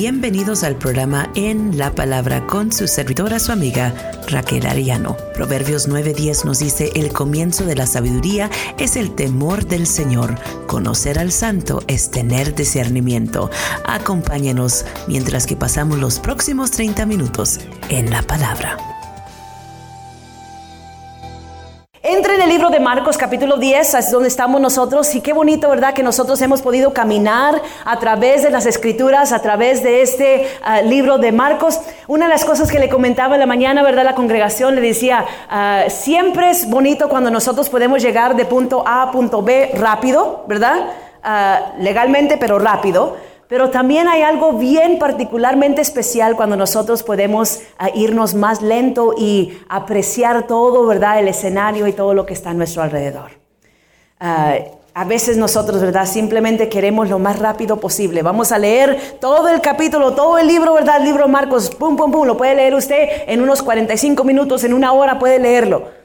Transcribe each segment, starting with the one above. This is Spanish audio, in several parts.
Bienvenidos al programa En la Palabra con su servidora, su amiga Raquel Ariano. Proverbios 9:10 nos dice, el comienzo de la sabiduría es el temor del Señor. Conocer al santo es tener discernimiento. Acompáñenos mientras que pasamos los próximos 30 minutos en la palabra. Libro de Marcos capítulo 10, es donde estamos nosotros y qué bonito, ¿verdad? Que nosotros hemos podido caminar a través de las escrituras, a través de este ah, libro de Marcos. Una de las cosas que le comentaba en la mañana, ¿verdad? La congregación le decía, ah, siempre es bonito cuando nosotros podemos llegar de punto A a punto B rápido, ¿verdad? Ah, legalmente, pero rápido. Pero también hay algo bien particularmente especial cuando nosotros podemos ah, irnos más lento y apreciar todo, ¿verdad? El escenario y todo lo que está a nuestro alrededor. Ah, a veces nosotros, ¿verdad? Simplemente queremos lo más rápido posible. Vamos a leer todo el capítulo, todo el libro, ¿verdad? El libro Marcos, pum, pum, pum. Lo puede leer usted en unos 45 minutos, en una hora puede leerlo.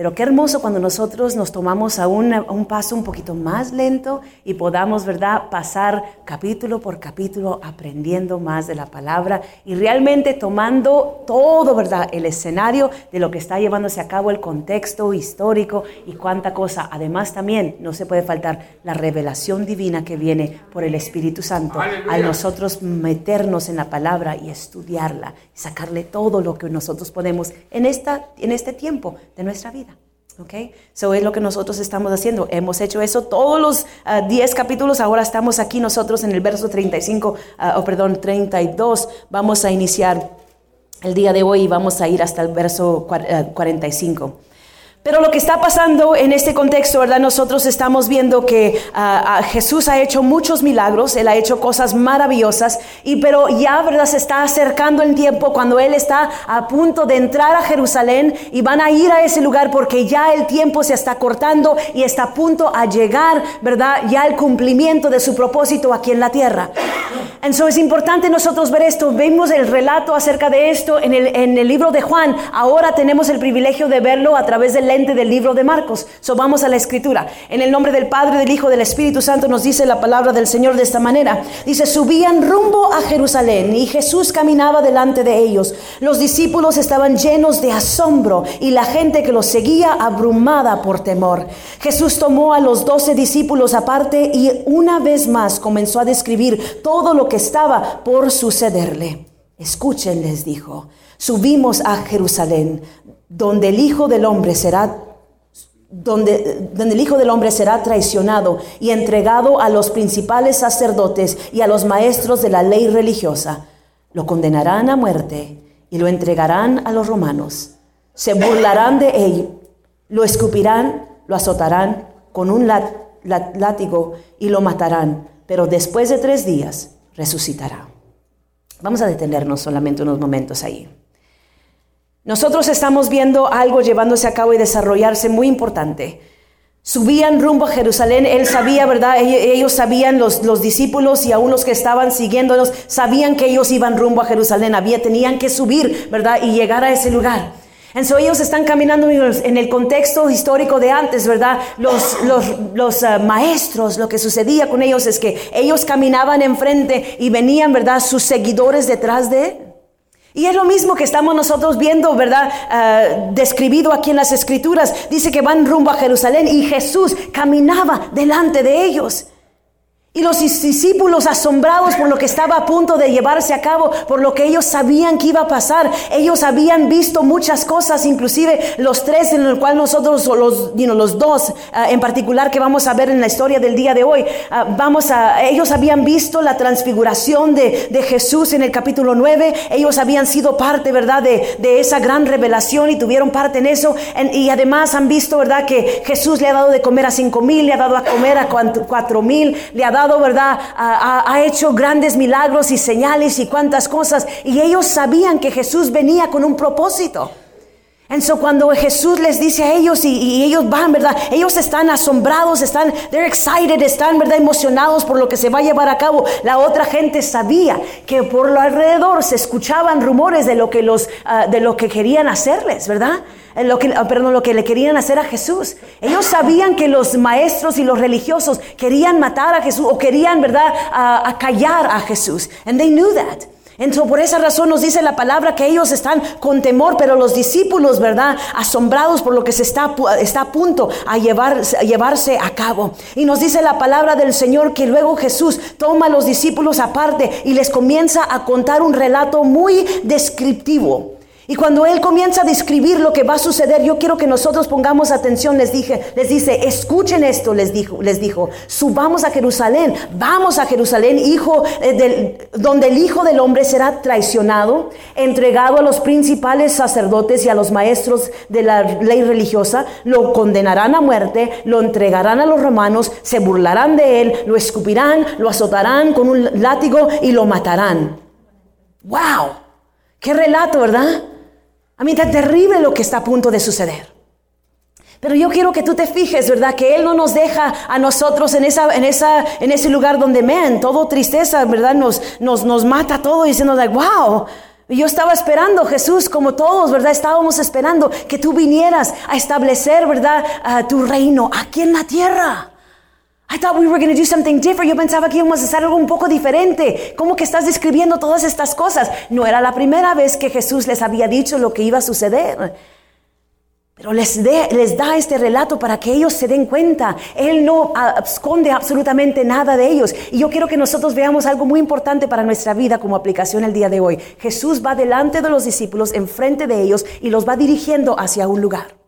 Pero qué hermoso cuando nosotros nos tomamos a, un paso un poquito más lento y podamos, ¿verdad?, pasar capítulo por capítulo aprendiendo más de la palabra y realmente tomando todo, ¿verdad?, el escenario de lo que está llevándose a cabo, el contexto histórico y cuánta cosa. Además también no se puede faltar la revelación divina que viene por el Espíritu Santo al nosotros meternos en la palabra y estudiarla sacarle todo lo que nosotros podemos en, esta, en este tiempo de nuestra vida. ¿Ok? Eso es lo que nosotros estamos haciendo. Hemos hecho eso todos los 10 ah, capítulos. Ahora estamos aquí nosotros en el verso 35, ah, o perdón, 32. Vamos a iniciar el día de hoy y vamos a ir hasta el verso 45. Pero lo que está pasando en este contexto, ¿verdad? Nosotros estamos viendo que ah, ah, Jesús ha hecho muchos milagros, Él ha hecho cosas maravillosas, y pero ya, ¿verdad? Se está acercando el tiempo cuando Él está a punto de entrar a Jerusalén y van a ir a ese lugar porque ya el tiempo se está cortando y está a punto a llegar, ¿verdad? Ya el cumplimiento de su propósito aquí en la tierra. Entonces es importante nosotros ver esto. Vemos el relato acerca de esto en el, en el libro de Juan. Ahora tenemos el privilegio de verlo a través del del libro de Marcos. So vamos a la escritura. En el nombre del Padre, del Hijo, del Espíritu Santo nos dice la palabra del Señor de esta manera. Dice, subían rumbo a Jerusalén y Jesús caminaba delante de ellos. Los discípulos estaban llenos de asombro y la gente que los seguía abrumada por temor. Jesús tomó a los doce discípulos aparte y una vez más comenzó a describir todo lo que estaba por sucederle. Escuchen, les dijo, subimos a Jerusalén donde el Hijo del Hombre será donde, donde, el Hijo del Hombre será traicionado y entregado a los principales sacerdotes y a los maestros de la ley religiosa. Lo condenarán a muerte y lo entregarán a los romanos. Se burlarán de él, lo escupirán, lo azotarán con un látigo y lo matarán, pero después de tres días resucitará. Vamos a detenernos solamente unos momentos ahí. Nosotros estamos viendo algo llevándose a cabo y desarrollarse muy importante. Subían rumbo a Jerusalén, él sabía, ¿verdad? Ellos sabían, los, los discípulos y aún los que estaban siguiéndolos, sabían que ellos iban rumbo a Jerusalén, había, tenían que subir, ¿verdad? Y llegar a ese lugar. Entonces ellos están caminando en el contexto histórico de antes, ¿verdad? Los, los, los uh, maestros, lo que sucedía con ellos es que ellos caminaban enfrente y venían, ¿verdad? Sus seguidores detrás de y es lo mismo que estamos nosotros viendo, ¿verdad? Ah, describido aquí en las escrituras. Dice que van rumbo a Jerusalén y Jesús caminaba delante de ellos. Y los discípulos asombrados por lo que estaba a punto de llevarse a cabo, por lo que ellos sabían que iba a pasar. Ellos habían visto muchas cosas, inclusive los tres en el cual nosotros, los, los dos ah, en particular que vamos a ver en la historia del día de hoy, ah, vamos a, ellos habían visto la transfiguración de, de, Jesús en el capítulo 9. Ellos habían sido parte, ¿verdad?, de, de esa gran revelación y tuvieron parte en eso. y además han visto, ¿verdad?, que Jesús le ha dado de comer a cinco mil, le ha dado a comer a cuatro mil, le ha dado ¿verdad? Ha, hecho grandes milagros y señales y cuantas cosas. Y ellos sabían que Jesús venía con un propósito. Entonces cuando Jesús les dice a ellos y, ellos van, ¿verdad? Ellos están asombrados, están, they're excited, están, ¿verdad? Emocionados por lo que se va a llevar a cabo. La otra gente sabía que por lo alrededor se escuchaban rumores de lo que los, ah, de lo que querían hacerles, ¿verdad? Lo que, ah, perdón, lo que le querían hacer a Jesús. Ellos sabían que los maestros y los religiosos querían matar a Jesús o querían, ¿verdad?, a, callar a Jesús. And they knew that. Entonces, por esa razón nos dice la palabra que ellos están con temor, pero los discípulos, ¿verdad? Asombrados por lo que se está, está a punto a, llevar, a llevarse a cabo. Y nos dice la palabra del Señor que luego Jesús toma a los discípulos aparte y les comienza a contar un relato muy descriptivo y cuando él comienza a describir lo que va a suceder, yo quiero que nosotros pongamos atención. Les dije, les dice, escuchen esto, les dijo, les dijo, subamos a Jerusalén, vamos a Jerusalén, hijo eh, del, donde el hijo del hombre será traicionado, entregado a los principales sacerdotes y a los maestros de la ley religiosa, lo condenarán a muerte, lo entregarán a los romanos, se burlarán de él, lo escupirán, lo azotarán con un látigo y lo matarán. Wow, qué relato, ¿verdad? A mí está terrible lo que está a punto de suceder. Pero yo quiero que tú te fijes, ¿verdad? Que Él no nos deja a nosotros en, esa, en, esa, en ese lugar donde, men, todo tristeza, ¿verdad? Nos, nos, nos mata todo diciendo, like, wow. Yo estaba esperando, Jesús, como todos, ¿verdad? Estábamos esperando que tú vinieras a establecer, ¿verdad? tu reino aquí en la tierra. I thought we were going to do something different. Yo pensaba que íbamos a hacer algo un poco diferente. ¿Cómo que estás describiendo todas estas cosas? No era la primera vez que Jesús les había dicho lo que iba a suceder. Pero les, les da este relato para que ellos se den cuenta. Él no ah, esconde absolutamente nada de ellos. Y yo quiero que nosotros veamos algo muy importante para nuestra vida como aplicación el día de hoy. Jesús va delante de los discípulos, enfrente de ellos, y los va dirigiendo hacia un lugar.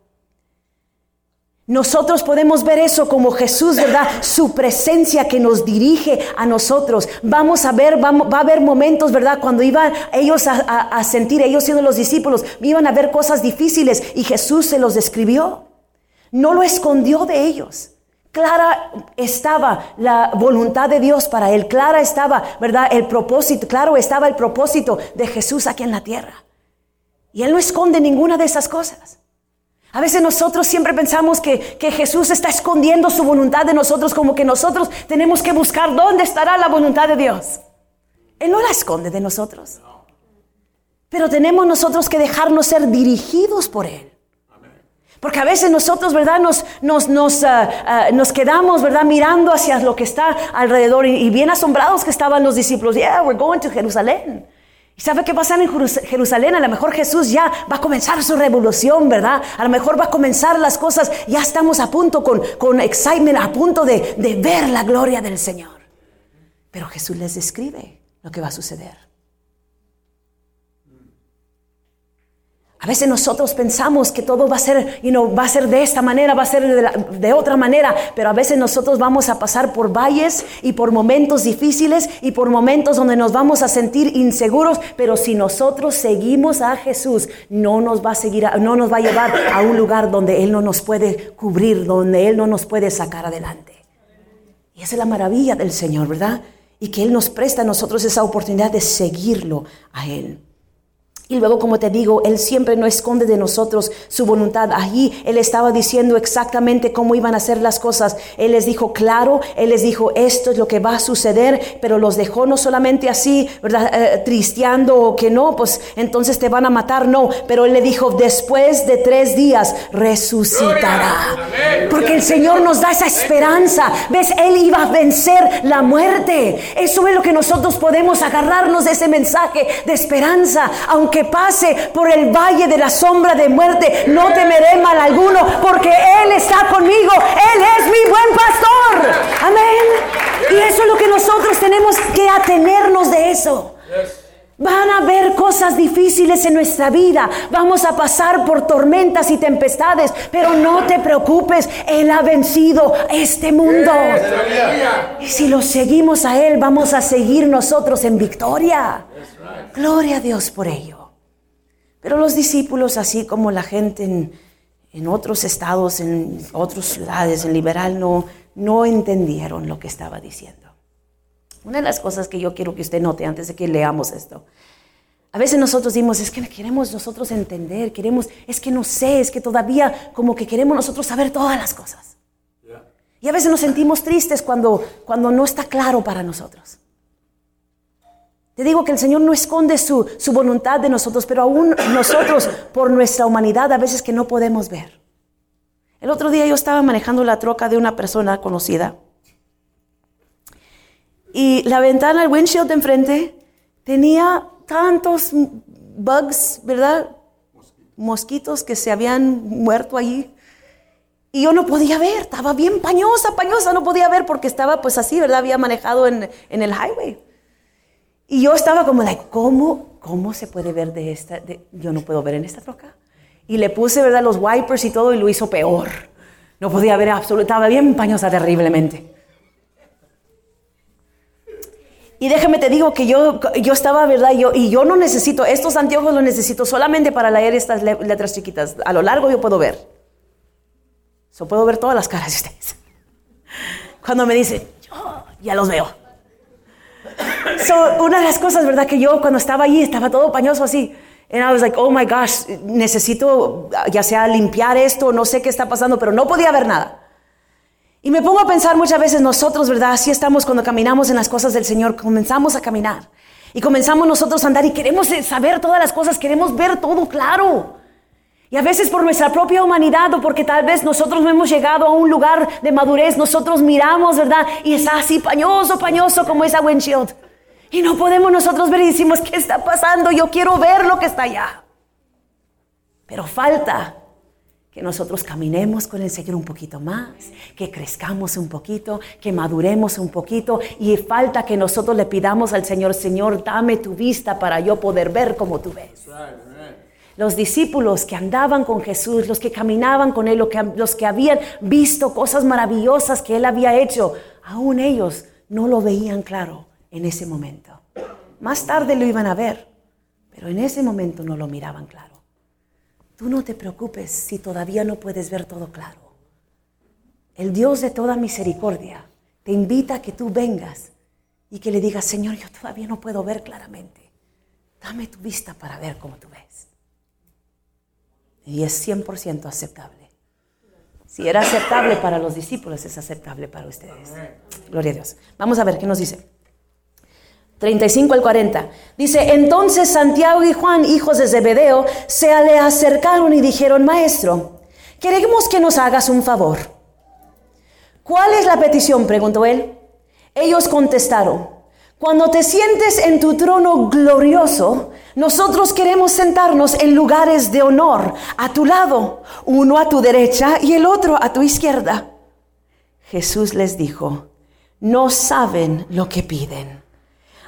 Nosotros podemos ver eso como Jesús, ¿verdad? Su presencia que nos dirige a nosotros. Vamos a ver, va a haber momentos, ¿verdad? Cuando iban ellos a, a, sentir, ellos siendo los discípulos, iban a ver cosas difíciles y Jesús se los describió. No lo escondió de ellos. Clara estaba la voluntad de Dios para él. Clara estaba, ¿verdad? El propósito, claro estaba el propósito de Jesús aquí en la tierra. Y él no esconde ninguna de esas cosas. A veces nosotros siempre pensamos que, Jesús está escondiendo su voluntad de nosotros, como que nosotros tenemos que buscar dónde estará la voluntad de Dios. Él no la esconde de nosotros. Pero tenemos nosotros que dejarnos ser dirigidos por Él. Porque a veces nosotros, ¿verdad? Nos, nos, nos, ah, ah, nos quedamos, ¿verdad? Mirando hacia lo que está alrededor y, y, bien asombrados que estaban los discípulos. Yeah, we're going to Jerusalén. ¿Y sabe qué pasa en Jerusalén? A lo mejor Jesús ya va a comenzar su revolución, ¿verdad? A lo mejor va a comenzar las cosas. Ya estamos a punto con, con excitement, a punto de, de ver la gloria del Señor. Pero Jesús les describe lo que va a suceder. A veces nosotros pensamos que todo va a ser, you know, va a ser de esta manera, va a ser de, otra manera, pero a veces nosotros vamos a pasar por valles y por momentos difíciles y por momentos donde nos vamos a sentir inseguros, pero si nosotros seguimos a Jesús, no nos va a seguir, no nos va a llevar a un lugar donde él no nos puede cubrir, donde él no nos puede sacar adelante. Y esa es la maravilla del Señor, ¿verdad? Y que él nos presta a nosotros esa oportunidad de seguirlo a él. Y luego, como te digo, Él siempre no esconde de nosotros su voluntad. Allí Él estaba diciendo exactamente cómo iban a ser las cosas. Él les dijo claro, Él les dijo esto es lo que va a suceder, pero los dejó no solamente así, ¿verdad? Eh, tristeando o que no, pues entonces te van a matar, no. Pero Él le dijo, después de tres días resucitará. Porque el Señor nos da esa esperanza. ¿Ves? Él iba a vencer la muerte. Eso es lo que nosotros podemos agarrarnos de ese mensaje de esperanza, aunque pase por el valle de la sombra de muerte, no temeré mal alguno, porque Él está conmigo. Él es mi buen pastor. Amén. Y eso es lo que nosotros tenemos que atenernos de eso. Van a haber cosas difíciles en nuestra vida. Vamos a pasar por tormentas y tempestades. Pero no te preocupes. Él ha vencido este mundo. Y si lo seguimos a Él, vamos a seguir nosotros en victoria. Gloria a Dios por ello. Pero los discípulos, así como la gente en, otros estados, en otras ciudades, en liberal, no, no entendieron lo que estaba diciendo. Una de las cosas que yo quiero que usted note antes de que leamos esto. A veces nosotros decimos, es que queremos nosotros entender, queremos, es que no sé, es que todavía como que queremos nosotros saber todas las cosas. Y a veces nos sentimos tristes cuando, cuando no está claro para nosotros. Te digo que el Señor no esconde su, su voluntad de nosotros, pero aún nosotros, por nuestra humanidad, a veces que no podemos ver. El otro día yo estaba manejando la troca de una persona conocida. Y la ventana, el windshield de enfrente, tenía tantos bugs, ¿verdad? Mosquitos que se habían muerto allí. Y yo no podía ver, estaba bien pañosa, pañosa, no podía ver porque estaba pues así, ¿verdad? Había manejado en, en el highway. Y yo estaba como, like, ¿cómo, cómo se puede ver de esta? yo no puedo ver en esta troca. Y le puse, ¿verdad? Los wipers y todo y lo hizo peor. No podía ver absolutamente, estaba bien pañosa terriblemente. Y déjame te digo que yo, yo estaba, ¿verdad? Yo, y yo no necesito, estos anteojos los necesito solamente para leer estas letras chiquitas. A lo largo yo puedo ver. Yo puedo ver todas las caras de ustedes. Cuando me dicen, yo ya los veo. So, una de las cosas, ¿verdad? Que yo cuando estaba allí estaba todo pañoso así. And I was like, oh my gosh, necesito ya sea limpiar esto, no sé qué está pasando, pero no podía ver nada. Y me pongo a pensar muchas veces nosotros, ¿verdad? Así estamos cuando caminamos en las cosas del Señor, comenzamos a caminar. Y comenzamos nosotros a andar y queremos saber todas las cosas, queremos ver todo claro. Y a veces por nuestra propia humanidad o porque tal vez nosotros no hemos llegado a un lugar de madurez, nosotros miramos, ¿verdad? Y está así pañoso, pañoso como esa windshield. Y no podemos nosotros ver y decimos, ¿qué está pasando? Yo quiero ver lo que está allá. Pero falta que nosotros caminemos con el Señor un poquito más, que crezcamos un poquito, que maduremos un poquito y falta que nosotros le pidamos al Señor, Señor, dame tu vista para yo poder ver como tú ves. Los discípulos que andaban con Jesús, los que caminaban con Él, los que habían visto cosas maravillosas que Él había hecho, aún ellos no lo veían claro en ese momento. Más tarde lo iban a ver, pero en ese momento no lo miraban claro. Tú no te preocupes si todavía no puedes ver todo claro. El Dios de toda misericordia te invita a que tú vengas y que le digas, Señor, yo todavía no puedo ver claramente. Dame tu vista para ver cómo tú ves. Y es 100% aceptable. Si era aceptable para los discípulos, es aceptable para ustedes. Gloria a Dios. Vamos a ver qué nos dice. 35 al 40. Dice, entonces Santiago y Juan, hijos de Zebedeo, se le acercaron y dijeron, Maestro, queremos que nos hagas un favor. ¿Cuál es la petición? preguntó él. Ellos contestaron, cuando te sientes en tu trono glorioso, nosotros queremos sentarnos en lugares de honor a tu lado, uno a tu derecha y el otro a tu izquierda. Jesús les dijo, no saben lo que piden.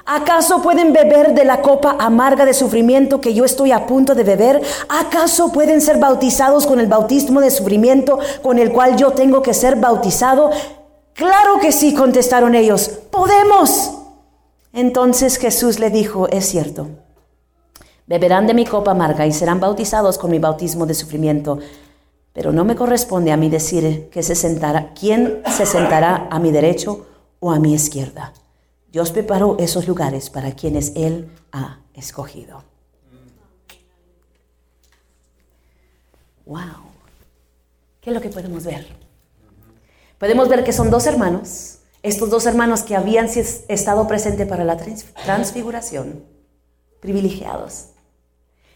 ¿Acaso pueden beber de la copa amarga de sufrimiento que yo estoy a punto de beber? ¿Acaso pueden ser bautizados con el bautismo de sufrimiento con el cual yo tengo que ser bautizado? Claro que sí, contestaron ellos. Podemos. Entonces Jesús le dijo, es cierto, beberán de mi copa amarga y serán bautizados con mi bautismo de sufrimiento, pero no me corresponde a mí decir que se sentará, quién se sentará a mi derecho o a mi izquierda. Dios preparó esos lugares para quienes Él ha escogido. Wow. ¿Qué es lo que podemos ver? Podemos ver que son dos hermanos, estos dos hermanos que habían estado presentes para la transfiguración, privilegiados.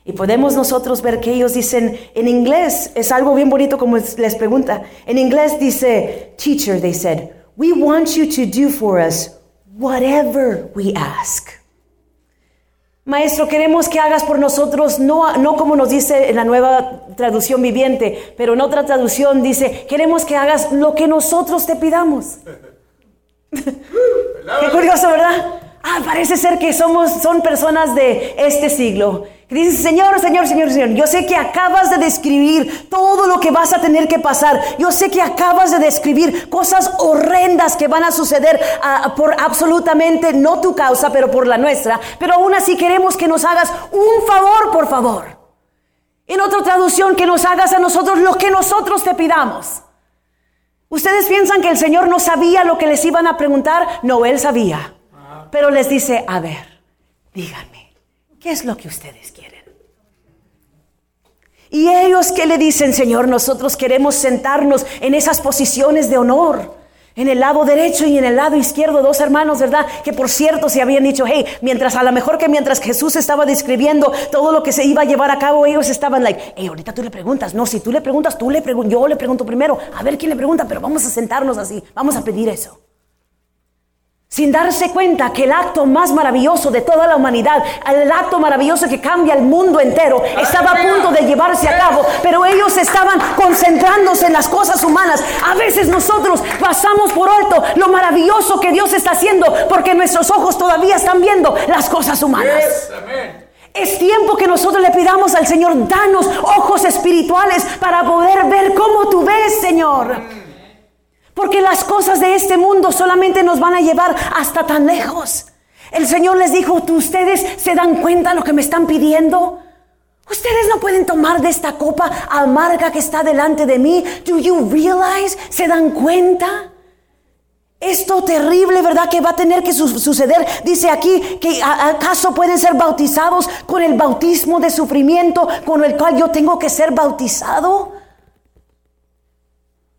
Y podemos nosotros ver que ellos dicen, en inglés, es algo bien bonito como les pregunta, en inglés dice, teacher, they said, we want you to do for us whatever we ask. Maestro, queremos que hagas por nosotros, no, no como nos dice en la nueva traducción viviente, pero en otra traducción dice, queremos que hagas lo que nosotros te pidamos. Qué curioso, ¿verdad? Ah, parece ser que somos, son personas de este siglo Dice, Señor, Señor, Señor, Señor, yo sé que acabas de describir todo lo que vas a tener que pasar. Yo sé que acabas de describir cosas horrendas que van a suceder ah, por absolutamente no tu causa, pero por la nuestra. Pero aún así queremos que nos hagas un favor, por favor. En otra traducción, que nos hagas a nosotros lo que nosotros te pidamos. ¿Ustedes piensan que el Señor no sabía lo que les iban a preguntar? No, Él sabía. Pero les dice, a ver, díganme ¿qué es lo que ustedes quieren? Y ellos que le dicen, Señor, nosotros queremos sentarnos en esas posiciones de honor en el lado derecho y en el lado izquierdo, dos hermanos, ¿verdad? Que por cierto se habían dicho, hey, mientras a lo mejor que mientras Jesús estaba describiendo todo lo que se iba a llevar a cabo, ellos estaban like, hey, ahorita tú le preguntas, no, si tú le preguntas, tú le preguntas, yo le pregunto primero, a ver quién le pregunta, pero vamos a sentarnos así, vamos a pedir eso sin darse cuenta que el acto más maravilloso de toda la humanidad, el acto maravilloso que cambia el mundo entero, estaba a punto de llevarse a cabo, pero ellos estaban concentrándose en las cosas humanas. A veces nosotros pasamos por alto lo maravilloso que Dios está haciendo porque nuestros ojos todavía están viendo las cosas humanas. Es tiempo que nosotros le pidamos al Señor, danos ojos espirituales para poder ver cómo tú ves, Señor. Porque las cosas de este mundo solamente nos van a llevar hasta tan lejos. El Señor les dijo, ¿ustedes se dan cuenta de lo que me están pidiendo? Ustedes no pueden tomar de esta copa amarga que está delante de mí. Do you realize? ¿Se dan cuenta? Esto terrible, ¿verdad? Que va a tener que suceder. Dice aquí que acaso pueden ser bautizados con el bautismo de sufrimiento con el cual yo tengo que ser bautizado.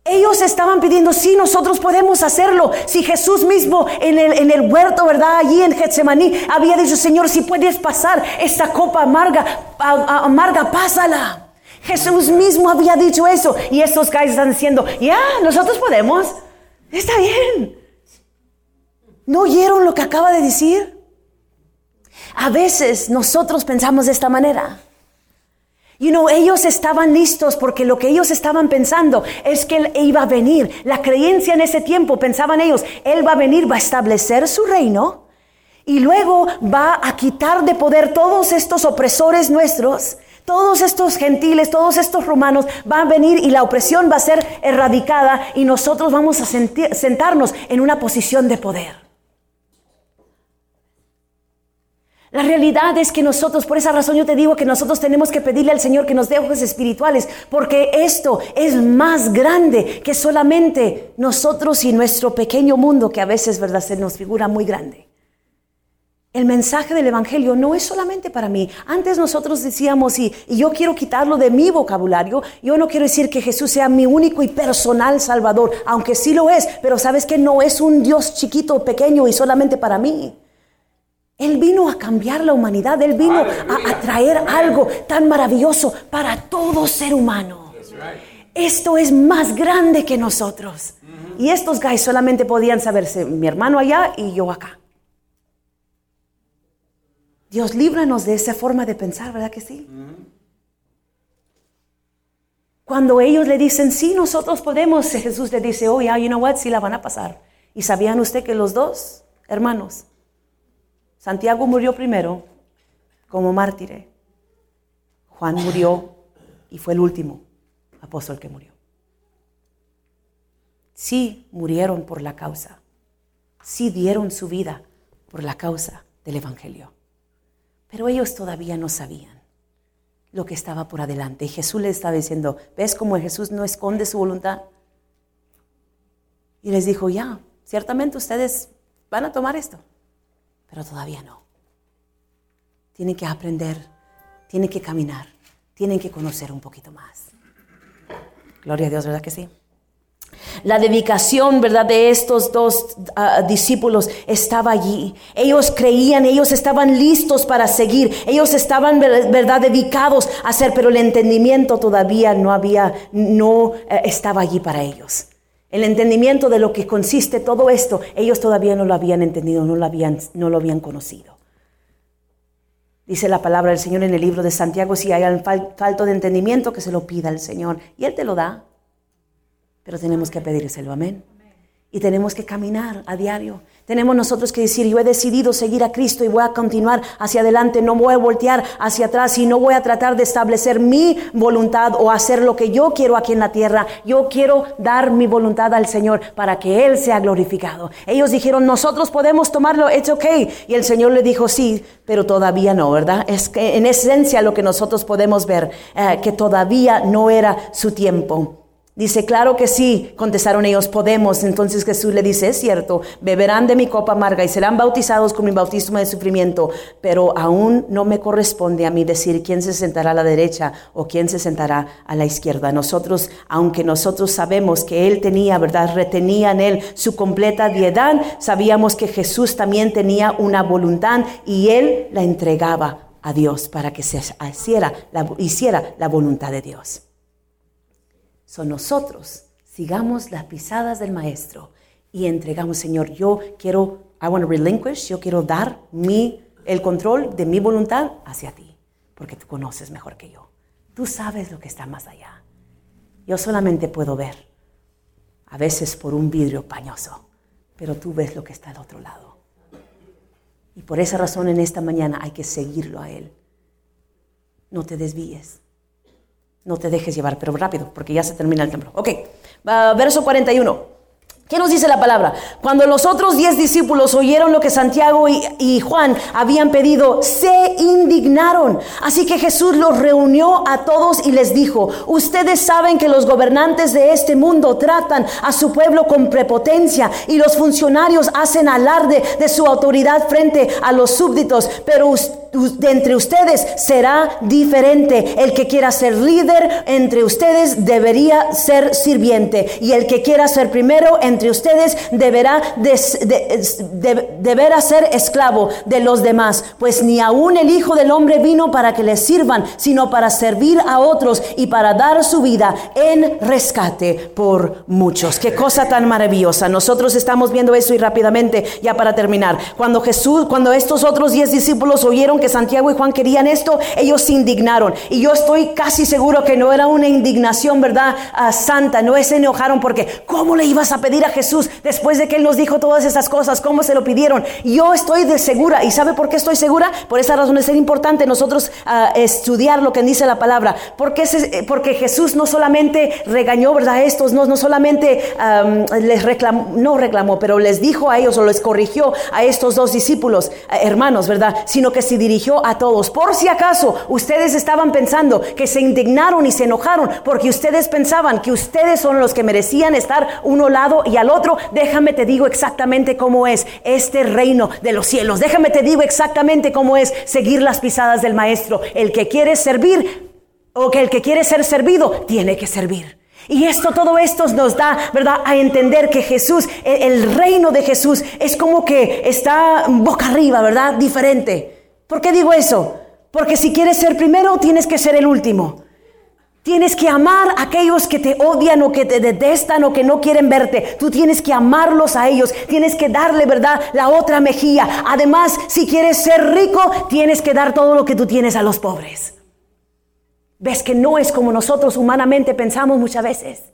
Ellos estaban pidiendo, sí, nosotros podemos hacerlo. Si Jesús mismo en el, en el huerto, ¿verdad? Allí en Getsemaní había dicho, Señor, si puedes pasar esta copa amarga, amarga, pásala. Jesús mismo había dicho eso. Y estos guys están diciendo, ya, nosotros podemos. Está bien. ¿No oyeron lo que acaba de decir? A veces nosotros pensamos de esta manera. You know, ellos estaban listos porque lo que ellos estaban pensando es que Él iba a venir. La creencia en ese tiempo, pensaban ellos, Él va a venir, va a establecer su reino y luego va a quitar de poder todos estos opresores nuestros. Todos estos gentiles, todos estos romanos van a venir y la opresión va a ser erradicada y nosotros vamos a sentarnos en una posición de poder. La realidad es que nosotros, por esa razón yo te digo que nosotros tenemos que pedirle al Señor que nos dé ojos espirituales, porque esto es más grande que solamente nosotros y nuestro pequeño mundo, que a veces, ¿verdad?, se nos figura muy grande. El mensaje del Evangelio no es solamente para mí. Antes nosotros decíamos, y, y, yo quiero quitarlo de mi vocabulario, yo no quiero decir que Jesús sea mi único y personal Salvador, aunque sí lo es, pero sabes que no es un Dios chiquito, pequeño y solamente para mí. Él vino a cambiar la humanidad, Él vino a, traer algo tan maravilloso para todo ser humano. Esto es más grande que nosotros. Y estos guys solamente podían saberse, mi hermano allá y yo acá. Dios líbranos de esa forma de pensar, ¿verdad que sí? Cuando ellos le dicen, sí, nosotros podemos, Jesús le dice, oh, ya, you know what, sí la van a pasar. ¿Y sabían usted que los dos hermanos Santiago murió primero como mártir. Juan murió y fue el último apóstol que murió. Sí murieron por la causa. Sí dieron su vida por la causa del Evangelio. Pero ellos todavía no sabían lo que estaba por adelante. Y Jesús les estaba diciendo, ¿ves cómo Jesús no esconde su voluntad? Y les dijo, ya, ciertamente ustedes van a tomar esto pero todavía no. Tienen que aprender, tienen que caminar, tienen que conocer un poquito más. Gloria a Dios, ¿verdad que sí? La dedicación, ¿verdad?, de estos dos ah, discípulos estaba allí. Ellos creían, ellos estaban listos para seguir, ellos estaban, ¿verdad?, dedicados a hacer, pero el entendimiento todavía no había, no eh, estaba allí para ellos. El entendimiento de lo que consiste todo esto, ellos todavía no lo habían entendido, no lo habían, no lo habían conocido. Dice la palabra del Señor en el libro de Santiago, si hay falto de entendimiento, que se lo pida al Señor. Y Él te lo da. Pero tenemos que pedírselo, amén. Y tenemos que caminar a diario. Tenemos nosotros que decir, yo he decidido seguir a Cristo y voy a continuar hacia adelante, no voy a voltear hacia atrás y no voy a tratar de establecer mi voluntad o hacer lo que yo quiero aquí en la tierra. Yo quiero dar mi voluntad al Señor para que Él sea glorificado. Ellos dijeron, nosotros podemos tomarlo, it's okay. Y el Señor le dijo, sí, pero todavía no, ¿verdad? Es que en esencia lo que nosotros podemos ver, eh, que todavía no era su tiempo. Dice, claro que sí, contestaron ellos, podemos. Entonces Jesús le dice, es cierto, beberán de mi copa amarga y serán bautizados con mi bautismo de sufrimiento, pero aún no me corresponde a mí decir quién se sentará a la derecha o quién se sentará a la izquierda. Nosotros, aunque nosotros sabemos que Él tenía, ¿verdad? Retenía en Él su completa diedad, sabíamos que Jesús también tenía una voluntad y Él la entregaba a Dios para que se hiciera la, hiciera la voluntad de Dios. Son nosotros, sigamos las pisadas del Maestro y entregamos, Señor, yo quiero, I want to relinquish, yo quiero dar mi, el control de mi voluntad hacia ti, porque tú conoces mejor que yo. Tú sabes lo que está más allá. Yo solamente puedo ver, a veces por un vidrio pañoso, pero tú ves lo que está al otro lado. Y por esa razón en esta mañana hay que seguirlo a Él. No te desvíes. No te dejes llevar, pero rápido, porque ya se termina el templo. Ok, verso 41. ¿Qué nos dice la palabra? Cuando los otros diez discípulos oyeron lo que Santiago y, y, Juan habían pedido, se indignaron. Así que Jesús los reunió a todos y les dijo, ustedes saben que los gobernantes de este mundo tratan a su pueblo con prepotencia y los funcionarios hacen alarde de su autoridad frente a los súbditos, pero ustedes de entre ustedes será diferente. El que quiera ser líder entre ustedes debería ser sirviente. Y el que quiera ser primero entre ustedes deberá, deberá ser esclavo de los demás. Pues ni aún el Hijo del Hombre vino para que le sirvan, sino para servir a otros y para dar su vida en rescate por muchos. Qué cosa tan maravillosa. Nosotros estamos viendo eso y rápidamente, ya para terminar. Cuando Jesús, cuando estos otros diez discípulos oyeron que Santiago y Juan querían esto, ellos se indignaron. Y yo estoy casi seguro que no era una indignación, ¿verdad? Ah, santa, no se enojaron porque ¿cómo le ibas a pedir a Jesús después de que Él nos dijo todas esas cosas? ¿Cómo se lo pidieron? Yo estoy de segura. ¿Y sabe por qué estoy segura? Por esa razón es importante nosotros ah, estudiar lo que dice la palabra. Porque, porque Jesús no solamente regañó, ¿verdad? A estos, no, no solamente les reclamó, no reclamó, pero les dijo a ellos o les corrigió a estos dos discípulos, eh, hermanos, ¿verdad? Sino que se dirigió a todos. Por si acaso ustedes estaban pensando que se indignaron y se enojaron porque ustedes pensaban que ustedes son los que merecían estar uno lado y al otro, déjame te digo exactamente cómo es este reino de los cielos. Déjame te digo exactamente cómo es seguir las pisadas del maestro. El que quiere servir o que el que quiere ser servido tiene que servir. Y esto, todo esto nos da, ¿verdad?, a entender que Jesús, el reino de Jesús es como que está boca arriba, ¿verdad?, diferente. ¿Por qué digo eso? Porque si quieres ser primero, tienes que ser el último. Tienes que amar a aquellos que te odian o que te detestan o que no quieren verte. Tú tienes que amarlos a ellos. Tienes que darle, ¿verdad?, la otra mejilla. Además, si quieres ser rico, tienes que dar todo lo que tú tienes a los pobres. Ves que no es como nosotros humanamente pensamos muchas veces.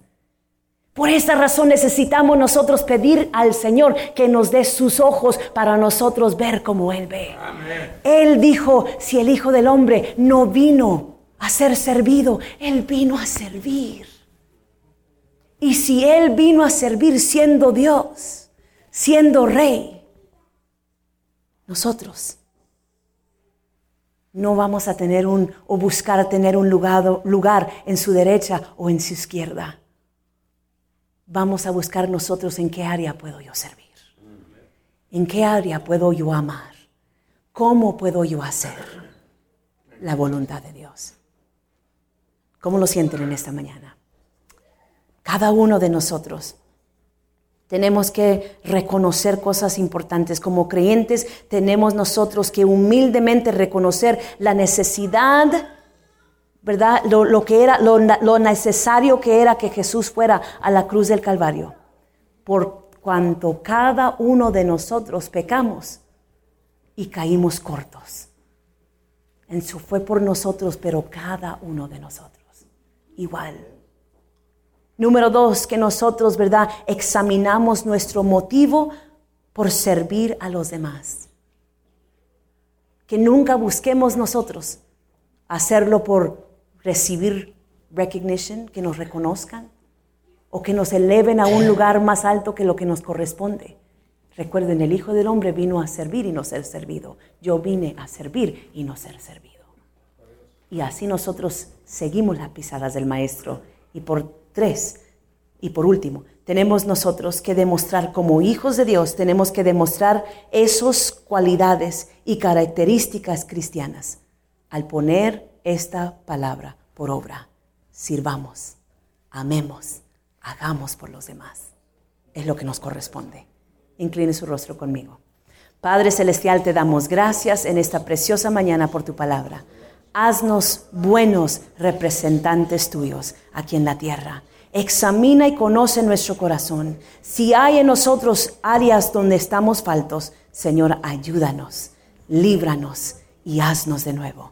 Por esa razón necesitamos nosotros pedir al Señor que nos dé sus ojos para nosotros ver como Él ve. Él dijo, si el Hijo del Hombre no vino a ser servido, Él vino a servir. Y si Él vino a servir siendo Dios, siendo Rey, nosotros no vamos a tener un o buscar tener un lugar, lugar en su derecha o en su izquierda vamos a buscar nosotros en qué área puedo yo servir. ¿En qué área puedo yo amar? ¿Cómo puedo yo hacer la voluntad de Dios? ¿Cómo lo sienten en esta mañana? Cada uno de nosotros tenemos que reconocer cosas importantes. Como creyentes tenemos nosotros que humildemente reconocer la necesidad ¿verdad? Lo, que era, lo, lo, necesario que era que Jesús fuera a la cruz del Calvario. Por cuanto cada uno de nosotros pecamos y caímos cortos. Eso fue por nosotros, pero cada uno de nosotros. Igual. Número dos, que nosotros, ¿verdad? Examinamos nuestro motivo por servir a los demás. Que nunca busquemos nosotros hacerlo por recibir recognition, que nos reconozcan o que nos eleven a un lugar más alto que lo que nos corresponde. Recuerden, el Hijo del Hombre vino a servir y no ser servido. Yo vine a servir y no ser servido. Y así nosotros seguimos las pisadas del Maestro. Y por tres, Y por último, tenemos nosotros que demostrar como hijos de Dios, tenemos que demostrar esas cualidades y características cristianas al poner esta palabra por obra. Sirvamos, amemos, hagamos por los demás. Es lo que nos corresponde. Incline su rostro conmigo. Padre Celestial, te damos gracias en esta preciosa mañana por tu palabra. Haznos buenos representantes tuyos aquí en la tierra. Examina y conoce nuestro corazón. Si hay en nosotros áreas donde estamos faltos, Señor, ayúdanos, líbranos y haznos de nuevo.